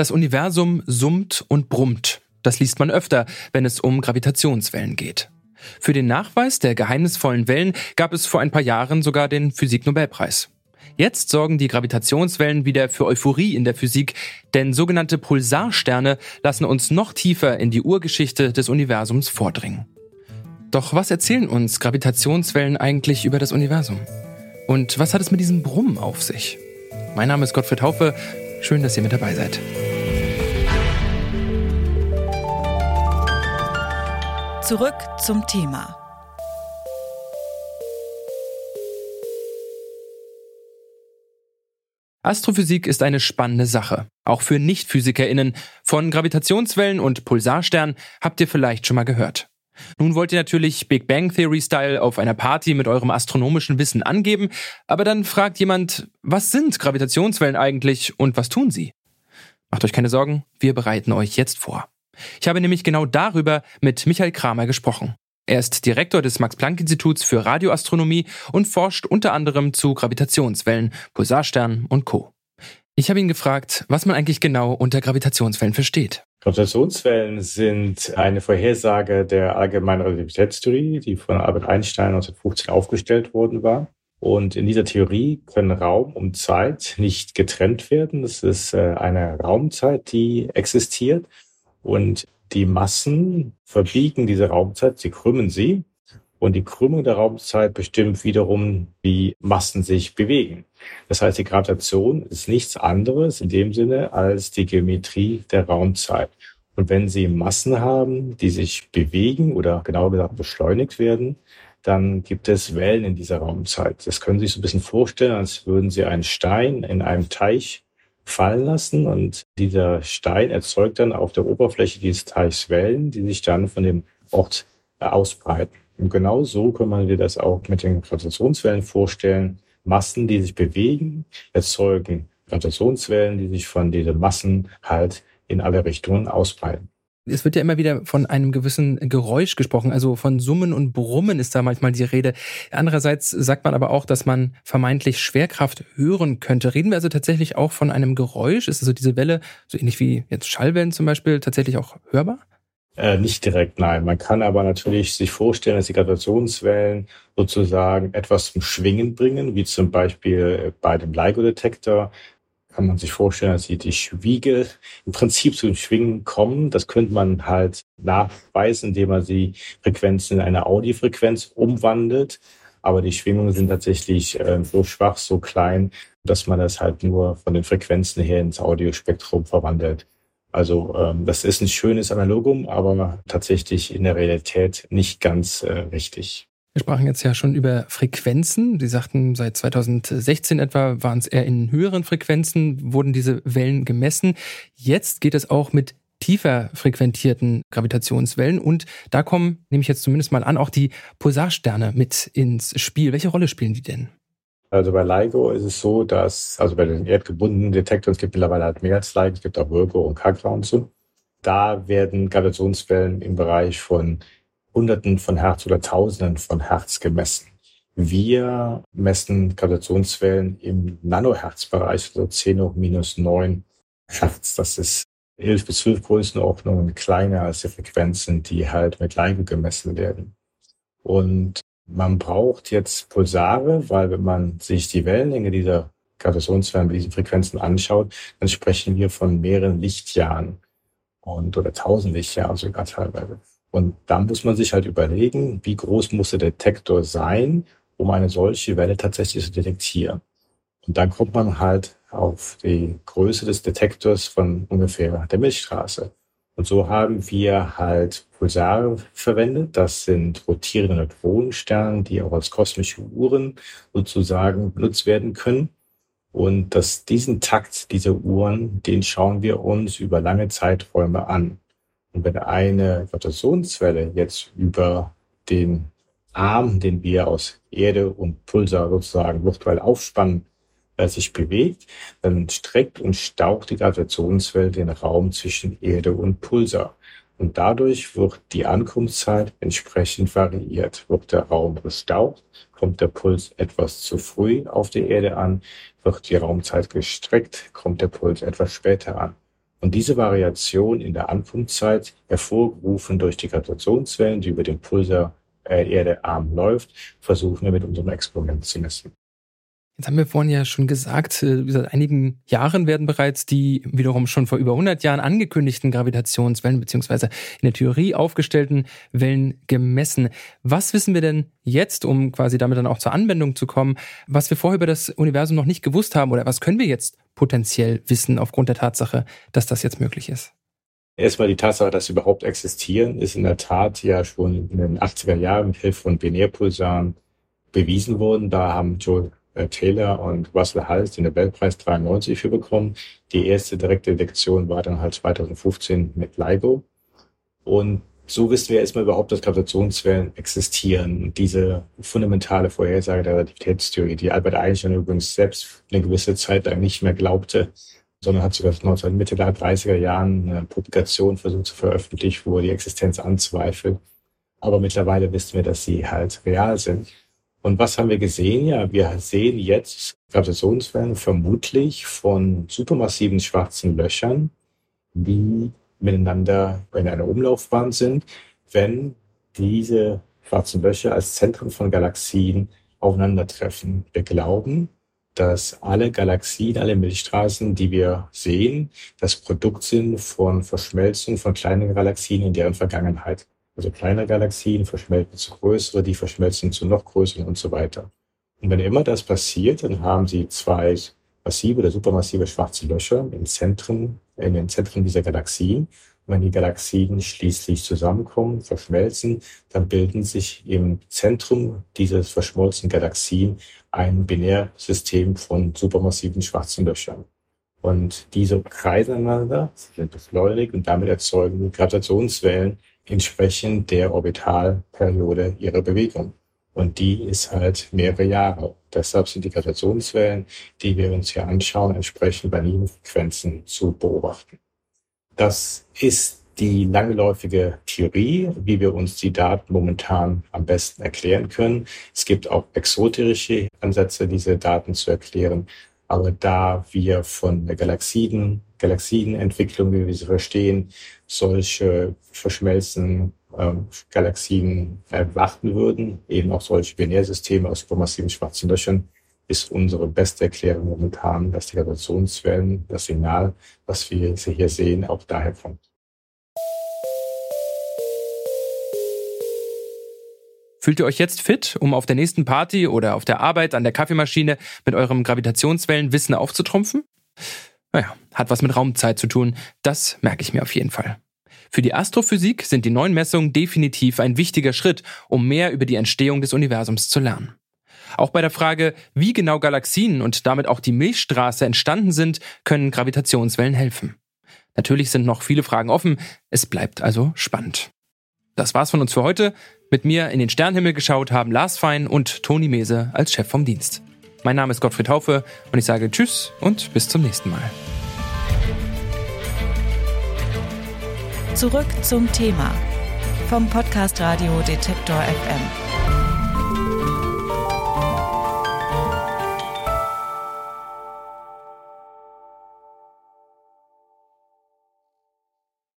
Das Universum summt und brummt. Das liest man öfter, wenn es um Gravitationswellen geht. Für den Nachweis der geheimnisvollen Wellen gab es vor ein paar Jahren sogar den Physiknobelpreis. Jetzt sorgen die Gravitationswellen wieder für Euphorie in der Physik, denn sogenannte Pulsarsterne lassen uns noch tiefer in die Urgeschichte des Universums vordringen. Doch was erzählen uns Gravitationswellen eigentlich über das Universum? Und was hat es mit diesem Brummen auf sich? Mein Name ist Gottfried Haufe. Schön, dass ihr mit dabei seid. Zurück zum Thema. Astrophysik ist eine spannende Sache, auch für Nichtphysikerinnen. Von Gravitationswellen und Pulsarsternen habt ihr vielleicht schon mal gehört. Nun wollt ihr natürlich Big Bang Theory Style auf einer Party mit eurem astronomischen Wissen angeben, aber dann fragt jemand, was sind Gravitationswellen eigentlich und was tun sie? Macht euch keine Sorgen, wir bereiten euch jetzt vor. Ich habe nämlich genau darüber mit Michael Kramer gesprochen. Er ist Direktor des Max-Planck-Instituts für Radioastronomie und forscht unter anderem zu Gravitationswellen, Pulsarsternen und Co. Ich habe ihn gefragt, was man eigentlich genau unter Gravitationswellen versteht. Gravitationswellen sind eine Vorhersage der allgemeinen Relativitätstheorie, die von Albert Einstein 1915 aufgestellt worden war. Und in dieser Theorie können Raum und Zeit nicht getrennt werden. Das ist äh, eine Raumzeit, die existiert. Und die Massen verbiegen diese Raumzeit, sie krümmen sie. Und die Krümmung der Raumzeit bestimmt wiederum, wie Massen sich bewegen. Das heißt, die Gravitation ist nichts anderes in dem Sinne als die Geometrie der Raumzeit. Und wenn Sie Massen haben, die sich bewegen oder genauer gesagt beschleunigt werden, dann gibt es Wellen in dieser Raumzeit. Das können Sie sich so ein bisschen vorstellen, als würden Sie einen Stein in einem Teich fallen lassen und dieser Stein erzeugt dann auf der Oberfläche dieses Teichs Wellen, die sich dann von dem Ort ausbreiten. Und genau so man sich das auch mit den Gravitationswellen vorstellen. Massen, die sich bewegen, erzeugen Gravitationswellen, die sich von diesen Massen halt in alle Richtungen ausbreiten. Es wird ja immer wieder von einem gewissen Geräusch gesprochen, also von Summen und Brummen ist da manchmal die Rede. Andererseits sagt man aber auch, dass man vermeintlich Schwerkraft hören könnte. Reden wir also tatsächlich auch von einem Geräusch? Ist also diese Welle, so ähnlich wie jetzt Schallwellen zum Beispiel, tatsächlich auch hörbar? Äh, nicht direkt, nein. Man kann aber natürlich sich vorstellen, dass die Gravitationswellen sozusagen etwas zum Schwingen bringen, wie zum Beispiel bei dem LIGO-Detektor kann man sich vorstellen, dass die, die Spiegel im Prinzip zu den Schwingen kommen. Das könnte man halt nachweisen, indem man die Frequenzen in eine Audiofrequenz umwandelt. Aber die Schwingungen sind tatsächlich äh, so schwach, so klein, dass man das halt nur von den Frequenzen her ins Audiospektrum verwandelt. Also ähm, das ist ein schönes Analogum, aber tatsächlich in der Realität nicht ganz äh, richtig. Wir sprachen jetzt ja schon über Frequenzen. Sie sagten, seit 2016 etwa waren es eher in höheren Frequenzen, wurden diese Wellen gemessen. Jetzt geht es auch mit tiefer frequentierten Gravitationswellen und da kommen, nehme ich jetzt zumindest mal an, auch die Pulsarsterne mit ins Spiel. Welche Rolle spielen die denn? Also bei LIGO ist es so, dass, also bei den erdgebundenen Detektoren, es gibt mittlerweile halt mehr als LIGO, es gibt auch Virgo und Kagra und so. Da werden Gravitationswellen im Bereich von Hunderten von Hertz oder Tausenden von Hertz gemessen. Wir messen Gravitationswellen im Nanohertzbereich, also 10 hoch minus 9 Hertz. Das ist 11 bis 12 Größenordnungen kleiner als die Frequenzen, die halt mit LIGO gemessen werden. Und man braucht jetzt Pulsare, weil wenn man sich die Wellenlänge dieser Gravitationswellen mit diesen Frequenzen anschaut, dann sprechen wir von mehreren Lichtjahren und oder tausend Lichtjahren sogar teilweise. Und dann muss man sich halt überlegen, wie groß muss der Detektor sein, um eine solche Welle tatsächlich zu detektieren. Und dann kommt man halt auf die Größe des Detektors von ungefähr der Milchstraße. Und so haben wir halt Pulsare verwendet. Das sind rotierende Neutronensterne, die auch als kosmische Uhren sozusagen benutzt werden können. Und dass diesen Takt dieser Uhren, den schauen wir uns über lange Zeiträume an. Und wenn eine Gravitationswelle jetzt über den Arm, den wir aus Erde und Pulsar sozusagen virtuell aufspannen, äh, sich bewegt, dann streckt und staucht die Gravitationswelle den Raum zwischen Erde und Pulsar. Und dadurch wird die Ankunftszeit entsprechend variiert. Wird der Raum gestaucht, kommt der Puls etwas zu früh auf die Erde an, wird die Raumzeit gestreckt, kommt der Puls etwas später an. Und diese Variation in der Ankunftszeit, hervorgerufen durch die Gravitationswellen, die über den Pulsar äh, Erdearm läuft, versuchen wir mit unserem Experiment zu messen. Jetzt haben wir vorhin ja schon gesagt, äh, seit einigen Jahren werden bereits die wiederum schon vor über 100 Jahren angekündigten Gravitationswellen beziehungsweise in der Theorie aufgestellten Wellen gemessen. Was wissen wir denn jetzt, um quasi damit dann auch zur Anwendung zu kommen, was wir vorher über das Universum noch nicht gewusst haben oder was können wir jetzt potenziell wissen aufgrund der Tatsache, dass das jetzt möglich ist? Erstmal die Tatsache, dass sie überhaupt existieren, ist in der Tat ja schon in den 80er Jahren mit Hilfe von Binärpulsaren bewiesen worden. Da haben Joe äh, Taylor und Russell Hals den Nobelpreis 93 für bekommen. Die erste direkte Detektion war dann halt 2015 mit LIGO. Und so wissen wir erstmal überhaupt, dass Gravitationswellen existieren. Diese fundamentale Vorhersage der Relativitätstheorie, die Albert Einstein übrigens selbst eine gewisse Zeit lang nicht mehr glaubte, sondern hat sogar 19 Mitte der 30er Jahren eine Publikation versucht zu veröffentlichen, wo er die Existenz anzweifelt. Aber mittlerweile wissen wir, dass sie halt real sind. Und was haben wir gesehen? Ja, wir sehen jetzt Gravitationswellen vermutlich von supermassiven schwarzen Löchern, die miteinander in einer Umlaufbahn sind, wenn diese schwarzen Löcher als Zentren von Galaxien aufeinandertreffen. Wir glauben, dass alle Galaxien, alle Milchstraßen, die wir sehen, das Produkt sind von Verschmelzung von kleinen Galaxien in deren Vergangenheit. Also kleine Galaxien verschmelzen zu größere, die verschmelzen zu noch größeren und so weiter. Und wenn immer das passiert, dann haben sie zwei massive oder supermassive schwarze Löcher im Zentren, in den Zentren dieser Galaxien. Und wenn die Galaxien schließlich zusammenkommen, verschmelzen, dann bilden sich im Zentrum dieses verschmolzenen Galaxien ein Binärsystem von supermassiven schwarzen Löchern. Und diese kreisen aneinander, sind beschleunigt und damit erzeugen Gravitationswellen, entsprechend der Orbitalperiode ihrer Bewegung. Und die ist halt mehrere Jahre. Deshalb sind die Gravitationswellen, die wir uns hier anschauen, entsprechend bei Frequenzen zu beobachten. Das ist die langläufige Theorie, wie wir uns die Daten momentan am besten erklären können. Es gibt auch exoterische Ansätze, diese Daten zu erklären. Aber da wir von der Galaxien, Galaxienentwicklung, wie wir sie verstehen, solche verschmelzenden ähm, Galaxien erwarten würden, eben auch solche Binärsysteme aus supermassiven schwarzen Löchern, ist unsere beste Erklärung momentan, dass die Gravitationswellen, das Signal, was wir hier sehen, auch daher kommt. Fühlt ihr euch jetzt fit, um auf der nächsten Party oder auf der Arbeit an der Kaffeemaschine mit eurem Gravitationswellenwissen aufzutrumpfen? Naja, hat was mit Raumzeit zu tun, das merke ich mir auf jeden Fall. Für die Astrophysik sind die neuen Messungen definitiv ein wichtiger Schritt, um mehr über die Entstehung des Universums zu lernen. Auch bei der Frage, wie genau Galaxien und damit auch die Milchstraße entstanden sind, können Gravitationswellen helfen. Natürlich sind noch viele Fragen offen, es bleibt also spannend. Das war's von uns für heute. Mit mir in den Sternhimmel geschaut haben Lars Fein und Toni Mese als Chef vom Dienst. Mein Name ist Gottfried Haufe und ich sage Tschüss und bis zum nächsten Mal. Zurück zum Thema vom Podcast Radio Detektor FM.